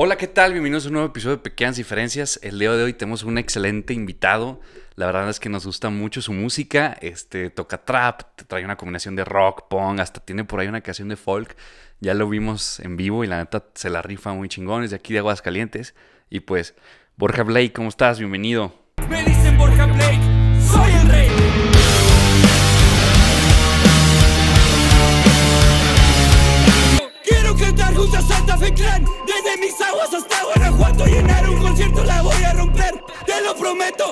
Hola, ¿qué tal? Bienvenidos a un nuevo episodio de Pequeñas Diferencias. El día de hoy tenemos un excelente invitado. La verdad es que nos gusta mucho su música. Este toca trap, trae una combinación de rock, punk, hasta tiene por ahí una canción de folk. Ya lo vimos en vivo y la neta se la rifa muy chingones de aquí de Aguascalientes. Y pues, Borja Blake, ¿cómo estás? Bienvenido. Me dicen Borja Blake, soy el rey. Quiero cantar junto a Santa Fe Clan Mis aguas hasta Guanajuato Llenar un concierto la voy a romper Te lo prometo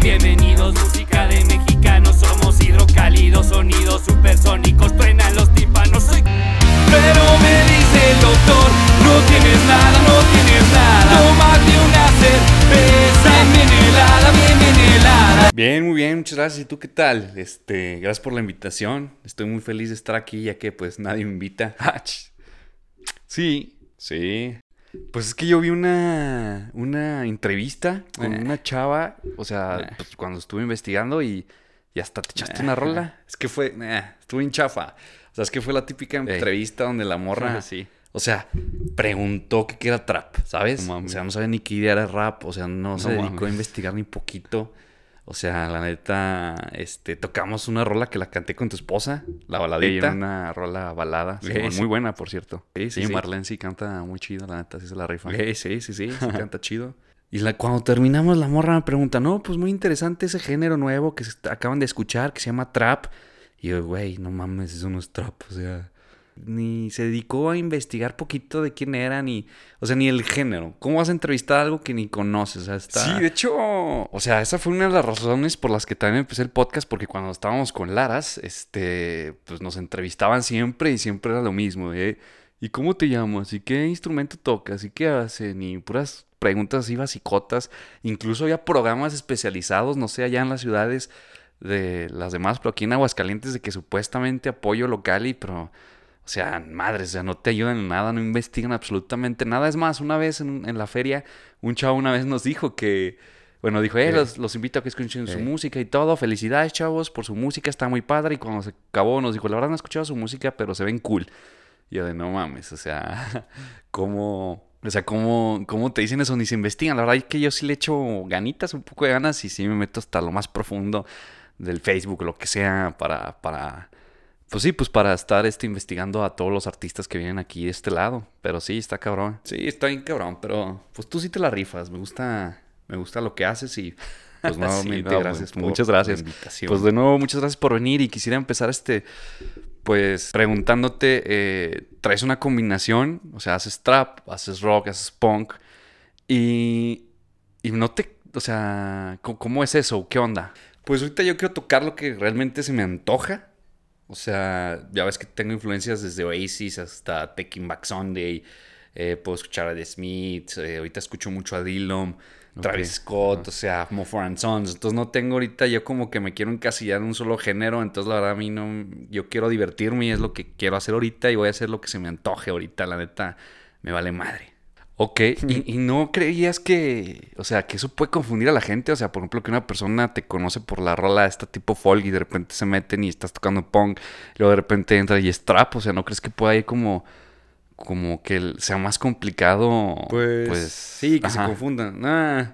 Bienvenidos música de mexicanos Somos hidrocálidos, sonidos supersónicos Truenan los tímpanos soy... Pero me dice el doctor No tienes nada, no tienes nada Tómate una cerveza Bien helada, bien, bien helada Bien, muy bien, muchas gracias. ¿Y tú qué tal? Este, gracias por la invitación. Estoy muy feliz de estar aquí ya que pues nadie me invita. Ah, sí, sí. Pues es que yo vi una, una entrevista con Eh. una chava, o sea, Eh. pues, cuando estuve investigando y, y hasta te echaste una rola. Es que fue, eh, estuvo en chafa. O sea, es que fue la típica entrevista donde la morra, Sí. o sea, preguntó que qué era trap, ¿sabes? No o sea, no sabía ni qué idea era rap, o sea, no, se dedicó a investigar ni poquito. O sea, la neta, este, tocamos una rola que la canté con tu esposa, la baladita. Sí, una rola balada, Sí, muy buena, por cierto. Sí, sí. Marlene sí canta muy chido, la neta, sí se la rifa. Sí, sí, sí, sí canta chido. Y la, cuando terminamos, la morra me pregunta, no, pues muy interesante ese género nuevo que se acaban de escuchar, que se llama trap. Y yo, güey, no mames, eso no es trap, o sea... Ni se dedicó a investigar poquito de quién era, ni... O sea, ni el género. ¿Cómo vas a entrevistar algo que ni conoces? O sea, está... Sí, de hecho, O sea, esa fue una de las razones por las que también empecé el podcast, porque cuando estábamos con Laras, este, pues nos entrevistaban siempre y siempre era lo mismo, ¿eh? ¿Y cómo te llamas? ¿Y qué instrumento tocas? ¿Y qué hacen? Y puras preguntas así basicotas. Incluso había programas especializados, no sé, allá en las ciudades de las demás, pero aquí en Aguascalientes de que supuestamente apoyo local y pero... O sea, madres, o sea, no te ayudan en nada, no investigan absolutamente nada. Es más, una vez en, en la feria, un chavo una vez nos dijo que, bueno, dijo, eh, los, los invito a que escuchen su música y todo. Felicidades, chavos, por su música, está muy padre. Y cuando se acabó, nos dijo, la verdad no he escuchado su música, pero se ven cool. Y yo de, no mames, o sea, ¿cómo, o sea, cómo, cómo te dicen eso? Ni se investigan. La verdad es que yo sí le echo ganitas, un poco de ganas, y sí me meto hasta lo más profundo del Facebook, lo que sea, para, para, pues sí, pues para estar este, investigando a todos los artistas que vienen aquí de este lado. Pero sí, está cabrón. Sí, está bien cabrón, pero pues tú sí te la rifas. Me gusta, me gusta lo que haces y pues Sí, nuevamente no, gracias. por muchas gracias. Pues de nuevo, muchas gracias por venir y quisiera empezar este, pues preguntándote, eh, traes una combinación, o sea, haces trap, haces rock, haces punk y, y no te, o sea, ¿cómo, cómo es eso? ¿Qué onda? Pues ahorita yo quiero tocar lo que realmente se me antoja. O sea, ya ves que tengo influencias desde Oasis hasta Taking Back Sunday. eh, puedo escuchar a The Smiths. eh, ahorita escucho mucho a Dillon, Travis Scott, o sea, Mumford and Sons. Entonces no tengo ahorita yo como que me quiero encasillar en un solo género. Entonces la verdad a mí no... Yo quiero divertirme y es lo que quiero hacer ahorita y voy a hacer lo que se me antoje ahorita. La neta, me vale madre. Ok, ¿Y, y no creías que, o sea, que eso puede confundir a la gente? O sea, por ejemplo, que una persona te conoce por la rola de este tipo folk y de repente se meten y estás tocando punk, y luego de repente entra y es trap, o sea, ¿no crees que pueda ir como, como que sea más complicado? Pues, sí, que se confundan. Nah.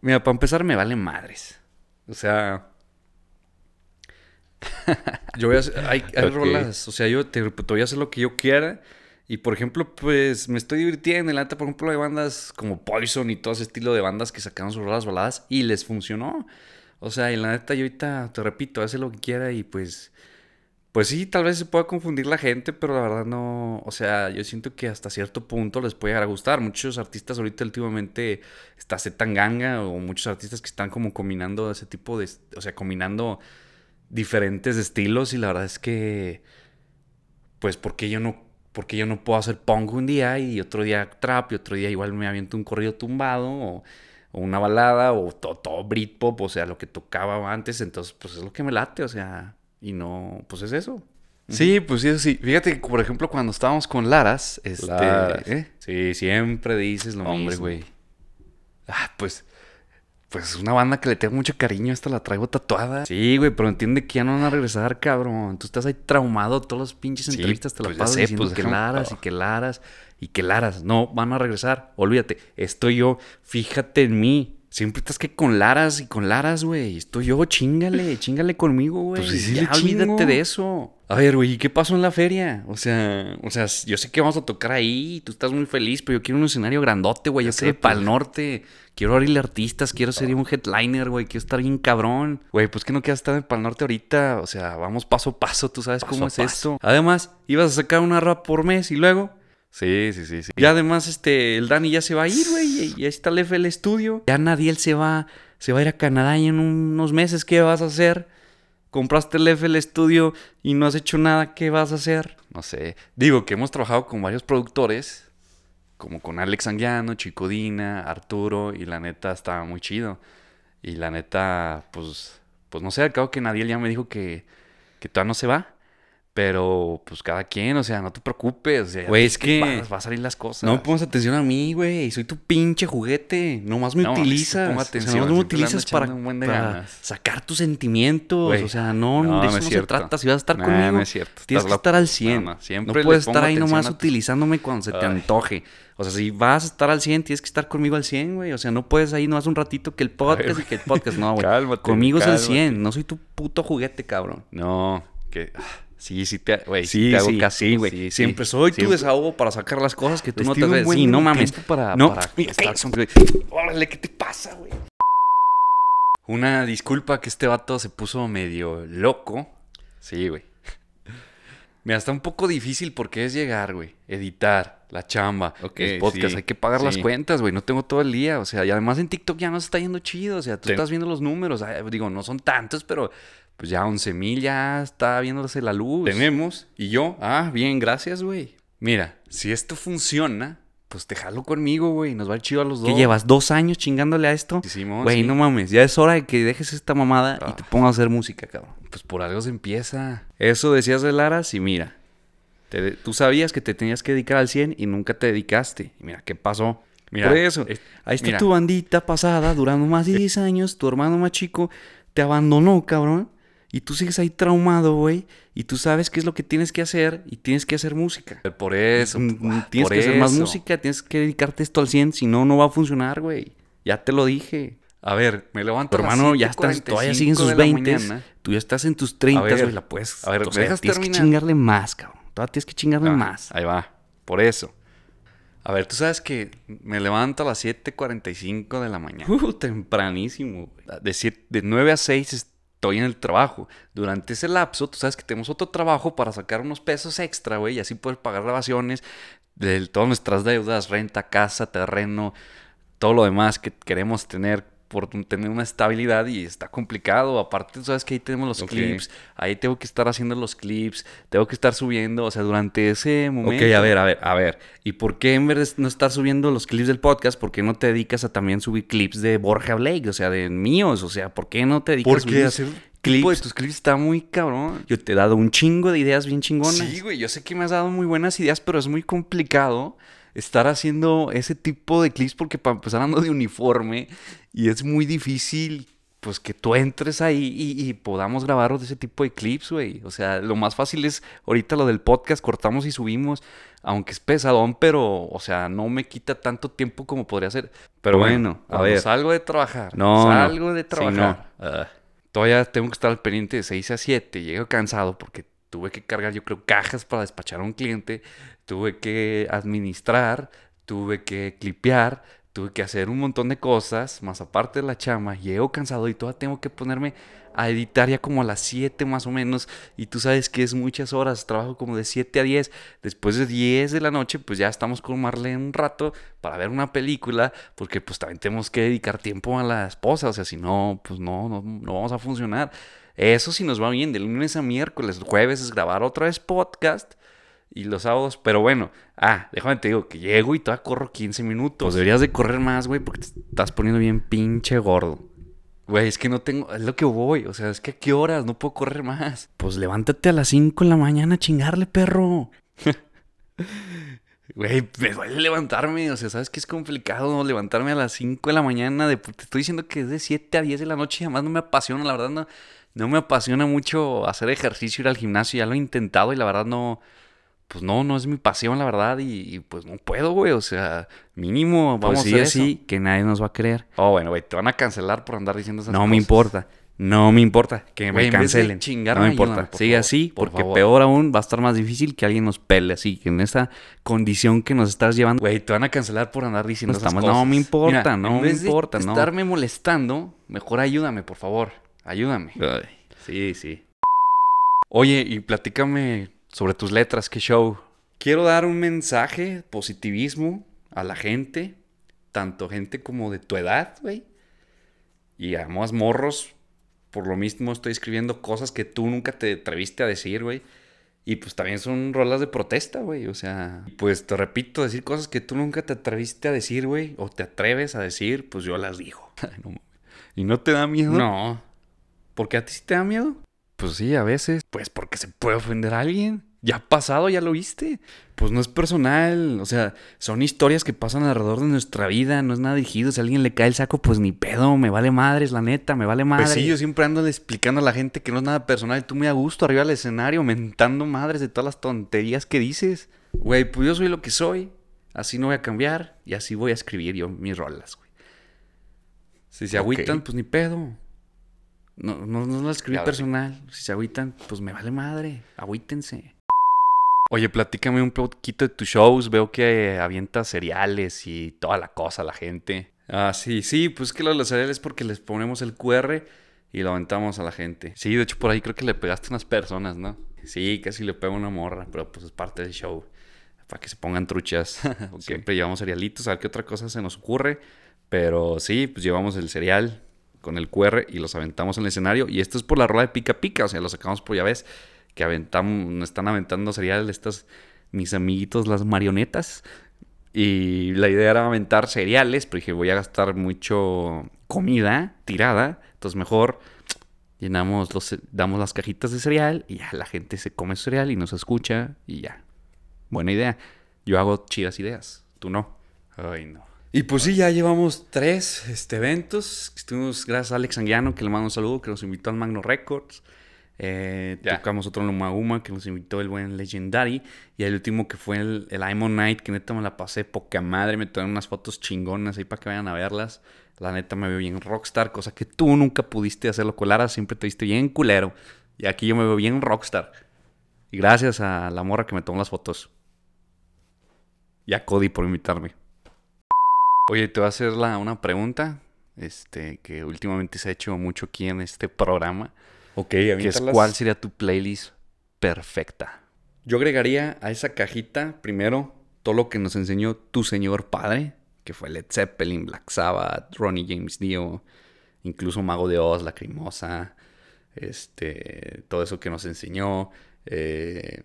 Mira, para empezar me vale madres. O sea, yo voy a hacer, hay, rolas, o sea, yo te, te voy a hacer lo que yo quiera. Y por ejemplo, pues me estoy divirtiendo. En la neta, por ejemplo, hay bandas como Poison y todo ese estilo de bandas que sacaron sus rolas baladas y les funcionó. O sea, y la neta, yo ahorita te repito, hace lo que quiera y pues. Pues sí, tal vez se pueda confundir la gente, pero la verdad no. O sea, yo siento que hasta cierto punto les puede llegar a gustar. Muchos artistas ahorita últimamente está Zetanganga o muchos artistas que están como combinando ese tipo de. O sea, combinando diferentes estilos y la verdad es que. Pues, porque yo no porque yo no puedo hacer punk un día y otro día trap y otro día igual me aviento un corrido tumbado o, o una balada o todo, todo Britpop, o sea, lo que tocaba antes, entonces pues es lo que me late, o sea, y no, pues es eso. Sí, pues sí, eso sí. Fíjate que, por ejemplo, cuando estábamos con Laras, este... Laras. ¿eh? Sí, siempre dices lo Hombre, mismo. güey. Ah, pues... Pues una banda que le tengo mucho cariño, esta la traigo tatuada. Sí, güey, pero entiende que ya no van a regresar, cabrón. Tú estás ahí traumado, todos los pinches Sí, entrevistas te la pues pasas sé, diciendo pues que Laras y que Laras. y que Laras no van a regresar. Olvídate, estoy yo, fíjate en mí. Siempre estás que con Laras y con Laras, güey. Estoy yo, chingale, chingale conmigo, güey. Pues sí, sí ya olvídate de eso. A ver, güey, ¿y qué pasó en la feria? O sea, o sea, yo sé que vamos a tocar ahí, tú estás muy feliz, pero yo quiero un escenario grandote, güey, ya sé, Exacto. para el norte. Quiero abrirle artistas, quiero ser un headliner, güey, quiero estar bien cabrón. Güey, pues que no quieras estar en Pal Norte ahorita, o sea, vamos paso a paso, tú sabes Paso cómo es paso. esto. Además, ibas a sacar una rap por mes y luego... Sí, sí, sí, sí. Ya además, este, el Dani ya se va a ir, güey, y y ahí está el FL Studio. Ya nadie él se va, se va a ir a Canadá y en unos meses, ¿qué vas a hacer? Compraste el FL Studio y no has hecho nada, ¿qué vas a hacer? No sé. Digo que hemos trabajado con varios productores, como con Alex Anguiano, Chicodina, Arturo, y la neta estaba muy chido. Y la neta, pues, pues no sé, al cabo que nadie ya me dijo que, que todavía no se va. Pero, pues cada quien, o sea, no te preocupes. Güey, es que- va, va a salir las cosas. No me pongas atención a mí, güey. Soy tu pinche juguete. Nomás me No, utilizas. pongo O sea, atención, nomás me utilizas para, sacar tus sentimientos. O sea, no, no, de eso es no, se trata. Si vas a estar Nah, conmigo, no es cierto. tienes Estás que estar al 100. No, siempre puedes estar ahí nomás atención utilizándome cuando se te Ay. antoje. O sea, si vas a estar al 100, tienes que estar conmigo al 100, güey. O sea, no puedes ahí nomás un ratito que el podcast y que el podcast. No, güey. Cálmate, Conmigo es cálmate. el 100. No soy tu puto juguete, cabrón. No, que. Sí, sí te, Sí, te hago sí, caso, sí, güey. Siempre soy tu desahogo para sacar las cosas que tú Les no te ves. Sí, no mames. para- no, para estar güey. Órale, ¿qué te pasa, güey? Una disculpa que este vato se puso medio loco. Sí, güey. Mira, está un poco difícil porque es llegar, güey. Editar, la chamba, Ok, el podcast. Hay que pagar las cuentas, güey. No tengo todo el día. O sea, y además en TikTok ya no se está yendo chido. O sea, tú estás viendo los números. Digo, no son tantos, pero pues ya 11 mil ya está viéndose la luz. Tenemos. Y yo, ah, bien, gracias, güey. Mira, si esto funciona, pues te jalo conmigo, güey. Nos va ir chido a los dos. ¿Qué llevas? ¿Dos años chingándole a esto? Simón, Güey, sí. no mames. Ya es hora de que dejes esta mamada y Ah. te pongas a hacer música, cabrón. Pues por algo se empieza. Eso decías de Laras y mira. te- tú sabías que te tenías que dedicar al 100 y nunca te dedicaste. Y mira, ¿qué pasó? Mira, Por eso, es- ahí está mira. tu bandita pasada, durando más de 10 años, tu hermano más chico te abandonó, cabrón. Y tú sigues ahí traumado, güey. Y tú sabes qué es lo que tienes que hacer y tienes que hacer música. Por eso. Mm, tienes por que hacer más música, tienes que dedicarte esto al 100, si no, no va a funcionar, güey. Ya te lo dije. A ver, me levanto las hermano ya estás, 7:45 todavía sus de la 20, mañana. tú ya estás en tus 30, ver, güey, la puedes. a ver, o ¿me sea, dejas tienes que chingarle más, cabrón. Todavía tienes que chingarle Ah, más. Ahí va. Por eso. A ver, tú sabes que me levanto a las 7:45 de la mañana. Uh, tempranísimo, güey. De, siete- de 9 a 6 estoy en el trabajo. Durante ese lapso, tú sabes que tenemos otro trabajo para sacar unos pesos extra, güey, y así poder pagar grabaciones de todas nuestras deudas, renta, casa, terreno, todo lo demás que queremos tener por tener una estabilidad y está complicado. Aparte, sabes que ahí tenemos los clips, ahí tengo que estar haciendo los clips, tengo que estar subiendo, o sea, durante ese momento. Ok, a ver, a ver, a ver. ¿Y por qué en vez de no estar subiendo los clips del podcast, por qué no te dedicas a también subir clips de Borja Blake? O sea, de míos. O sea, ¿por qué no te dedicas a Porque subir hacer clips? de tus clips está muy cabrón. Yo te he dado un chingo de ideas bien chingonas. Sí, güey, yo sé que me has dado muy buenas ideas, pero es muy complicado estar haciendo ese tipo de clips porque para empezar ando de uniforme y es muy difícil pues que tú entres ahí y, y podamos grabar ese tipo de clips, güey. O sea, lo más fácil es ahorita lo del podcast, cortamos y subimos, aunque es pesadón, pero, o sea, no me quita tanto tiempo como podría ser. Pero bueno, a ver. salgo de trabajar. No. Salgo de Sí, trabajar. Ah, todavía tengo que estar al pendiente de 6 a 7. Llego cansado porque tuve que cargar, yo creo, cajas para despachar a un cliente. Tuve que administrar, tuve que clipear, tuve que hacer un montón de cosas, más aparte de la chama. Llego cansado y todavía tengo que ponerme a editar ya como a las 7 más o menos. Y tú sabes que es muchas horas, trabajo como de 7 a 10. Después de 10 de la noche, pues ya estamos con Marlene un rato para ver una película, porque pues también tenemos que dedicar tiempo a la esposa. O sea, si no, pues no, no, no vamos a funcionar. Eso sí nos va bien, de lunes a miércoles, jueves es grabar otra vez podcast y los sábados, pero bueno, ah, déjame te digo que llego y todavía corro 15 minutos. Pues deberías de correr más, güey, porque te estás poniendo bien pinche gordo. Güey, es que no tengo, es lo que voy, o sea, es que a qué horas, no puedo correr más. Pues levántate a las 5 de la mañana a chingarle, perro. Güey, me duele levantarme, o sea, sabes que es complicado ¿no? levantarme a las 5 de la mañana, de, te estoy diciendo que es de 7 a 10 de la noche y además no me apasiona, la verdad no, no me apasiona mucho hacer ejercicio, ir al gimnasio, ya lo he intentado y la verdad no, pues no, no es mi pasión, la verdad, y, y pues no puedo, güey. O sea, mínimo, vamos Pues a sí, hacer así, eso. que nadie nos va a creer. Oh, bueno, güey, te van a cancelar por andar diciendo esas No cosas. me importa. No me importa que me cancelen. chingarme, no me importa. Sigue favor, así, por porque favor. peor aún va a estar más difícil que alguien nos pele. Así que en esa condición que nos estás llevando. Güey, te van a cancelar por andar diciendo No esas estamos- cosas. no me importa, Mira, no en me vez de importa, no. estarme molestando, mejor ayúdame, por favor. Ayúdame. Ay, sí, sí. Oye, y platícame sobre tus letras, qué show. Quiero dar un mensaje, positivismo a la gente, tanto gente como de tu edad, güey. Y a más morros, por lo mismo estoy escribiendo cosas que tú nunca te atreviste a decir, güey. Y pues también son rolas de protesta, güey. O sea, pues te repito, decir cosas que tú nunca te atreviste a decir, güey. O te atreves a decir, pues yo las digo. No. ¿Y no te da miedo? No. ¿Por qué a ti sí te da miedo? Pues sí, a veces. Pues porque se puede ofender a alguien. Ya ha pasado, ya lo viste. Pues no es personal. O sea, son historias que pasan alrededor de nuestra vida. No es nada dirigido. Si a alguien le cae el saco, pues ni pedo. Me vale madres, la neta. Me vale madres. Pues sí, yo siempre ando explicando a la gente que no es nada personal. Tú muy a gusto arriba del escenario, mentando madres de todas las tonterías que dices. Güey, pues yo soy lo que soy. Así no voy a cambiar. Y así voy a escribir yo mis rolas, güey. Si se agüitan, pues ni pedo. No, no, no lo escribí sí. personal. Si se agüitan, pues me vale madre. Agüítense. Oye, platícame un poquito de tus shows. Veo que avientas cereales y toda la cosa a la gente. Ah, sí, sí, pues que lo de los cereales es porque les ponemos el QR y lo aventamos a la gente. Sí, de hecho por ahí creo que le pegaste a unas personas, ¿no? Sí, casi le pego a una morra, pero pues es parte del show. Para que se pongan truchas. Siempre llevamos cerealitos, a ver qué otra cosa se nos ocurre. Pero sí, pues llevamos el cereal con el QR y los aventamos en el escenario. Y esto es por la rola de pica pica, o sea, lo sacamos por ya ves que aventamos, están aventando cereal estas mis amiguitos las marionetas. Y la idea era aventar cereales, pero dije, voy a gastar mucho comida tirada, entonces mejor llenamos los damos las cajitas de cereal y ya la gente se come cereal y nos escucha y ya. Buena idea. Yo hago chidas ideas, tú no. Ay, no. Y pues sí, ya llevamos tres este, eventos. Estuvimos gracias a Alex Anguiano, que le mando un saludo, que nos invitó al Magno Records. Eh. Tocamos otro en Luma que nos invitó el buen Legendary. Y el último que fue el, el Imo Night, que neta me la pasé poca madre. Me tomaron unas fotos chingonas ahí para que vayan a verlas. La neta me veo bien rockstar, cosa que tú nunca pudiste hacerlo colara. Siempre te viste bien culero. Y aquí yo me veo bien rockstar. Y gracias a la morra que me tomó las fotos. Y a Cody por invitarme. Oye, te voy a hacer la- una pregunta. Este, que últimamente se ha hecho mucho aquí en este programa. Ok, Que es cuál sería tu playlist perfecta. Yo agregaría a esa cajita primero todo lo que nos enseñó tu señor padre, que fue Led Zeppelin, Black Sabbath, Ronnie James Dio, incluso Mago de Oz, Lacrimosa, este, todo eso que nos enseñó, eh,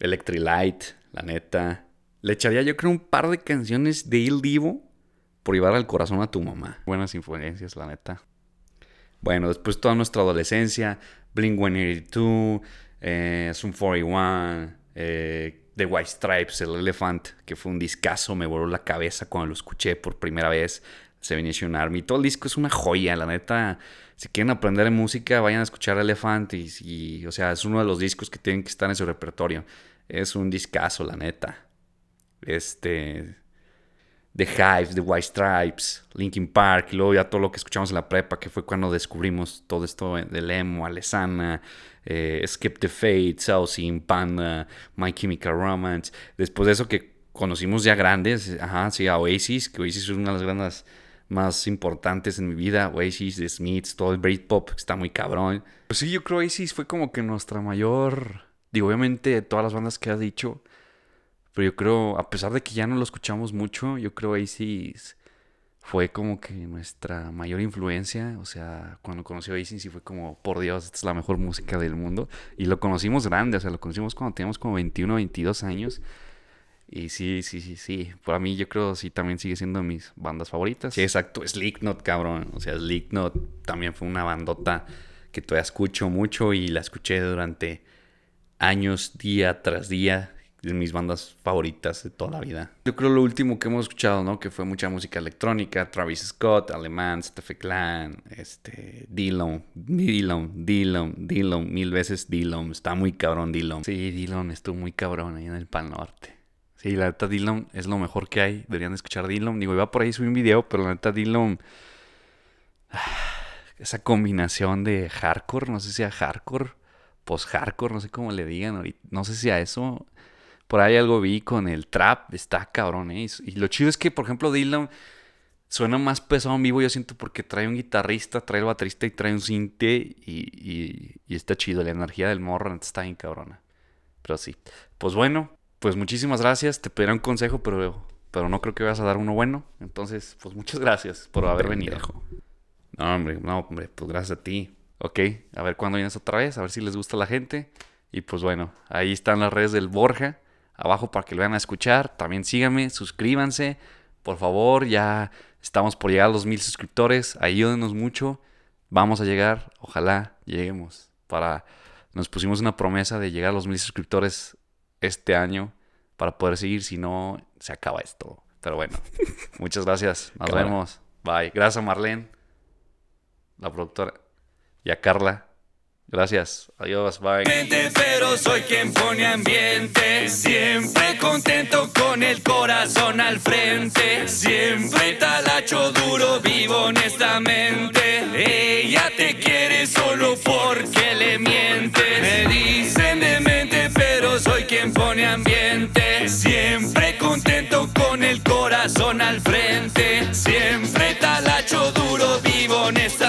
Electric Light, la neta. Le echaría yo creo un par de canciones de Il Divo por llevar al corazón a tu mamá. Buenas influencias, la neta. Bueno, después toda nuestra adolescencia, Blink 182, eh, Zoom 41, eh, The White Stripes, El Elephant, que fue un discazo, me voló la cabeza cuando lo escuché por primera vez. Seven Nation Army, todo el disco es una joya, la neta. Si quieren aprender de música, vayan a escuchar Elephant y, o sea, es uno de los discos que tienen que estar en su repertorio. Es un discazo, la neta. Este, The Hives, The White Stripes, Linkin Park, y luego ya todo lo que escuchamos en la prepa, que fue cuando descubrimos todo esto del emo, Alesana, eh, Skip the Fate, Saucin, Panda, My Chemical Romance. Después de eso que conocimos ya grandes, ajá, sí, a Oasis, que Oasis es una de las grandes más importantes en mi vida, Oasis, The Smiths, todo el Britpop, está muy cabrón. Pues sí, yo creo Oasis fue como que nuestra mayor, digo, obviamente todas las bandas que has dicho, pero yo creo, a pesar de que ya no lo escuchamos mucho, yo creo Oasis fue como que nuestra mayor influencia. O sea, cuando conocí a Oasis sí fue como, por Dios, esta es la mejor música del mundo. Y lo conocimos grande, o sea, lo conocimos cuando teníamos como 21, 22 años. Y sí, sí, sí, sí. Para mí yo creo sí también sigue siendo mis bandas favoritas. Sí, exacto. Slipknot, cabrón. O sea, Slipknot también fue una bandota que todavía escucho mucho y la escuché durante años, día tras día. De mis bandas favoritas de toda la vida. Yo creo lo último que hemos escuchado, ¿no? Que fue mucha música electrónica, Travis Scott, Alemán, Stefan Clan, este, Dillon, Dillon, Dillon, Dillon, mil veces Dillon. Está muy cabrón Dillon. Sí, Dillon estuvo muy cabrón ahí en el Pal Norte. Sí, la neta Dillon es lo mejor que hay. Deberían escuchar Dillon. Digo, iba por ahí subí un video, pero la neta Dillon... Esa combinación de hardcore, no sé si a hardcore, post-hardcore, no sé cómo le digan ahorita. No sé si a eso por ahí algo vi con el trap, está cabrón, ¿eh? Y lo chido es que, por ejemplo, Dylan suena más pesado en vivo, yo siento, porque trae un guitarrista, trae el baterista y trae un cinte y, y, está chido. La energía del morro está bien cabrona. Pero sí. Pues bueno, pues muchísimas gracias. Te pediré un consejo, pero, pero no creo que vayas a dar uno bueno. Entonces, pues muchas gracias por haber venido. No, hombre, no, hombre, pues gracias a ti. Ok, a ver cuándo vienes otra vez, a ver si les gusta a la gente. Y pues bueno, ahí están las redes del Borja abajo para que lo vayan a escuchar. También síganme, suscríbanse. Por favor, ya estamos por llegar a los mil suscriptores. Ayúdenos mucho. Vamos a llegar. Ojalá lleguemos. Para... Nos pusimos una promesa de llegar a los mil suscriptores este año para poder seguir. Si no, se acaba esto. Pero bueno, muchas gracias. Nos vemos. Bye. Gracias a Marlene, la productora, y a Carla. Gracias. Adiós. Bye. pero soy quien pone ambiente. Siempre contento con el corazón al frente. Siempre talacho duro, vivo honestamente. Ella te quiere solo porque le mientes. Me dicen demente, pero soy quien pone ambiente. Siempre contento con el corazón al frente. Siempre talacho duro, vivo honestamente.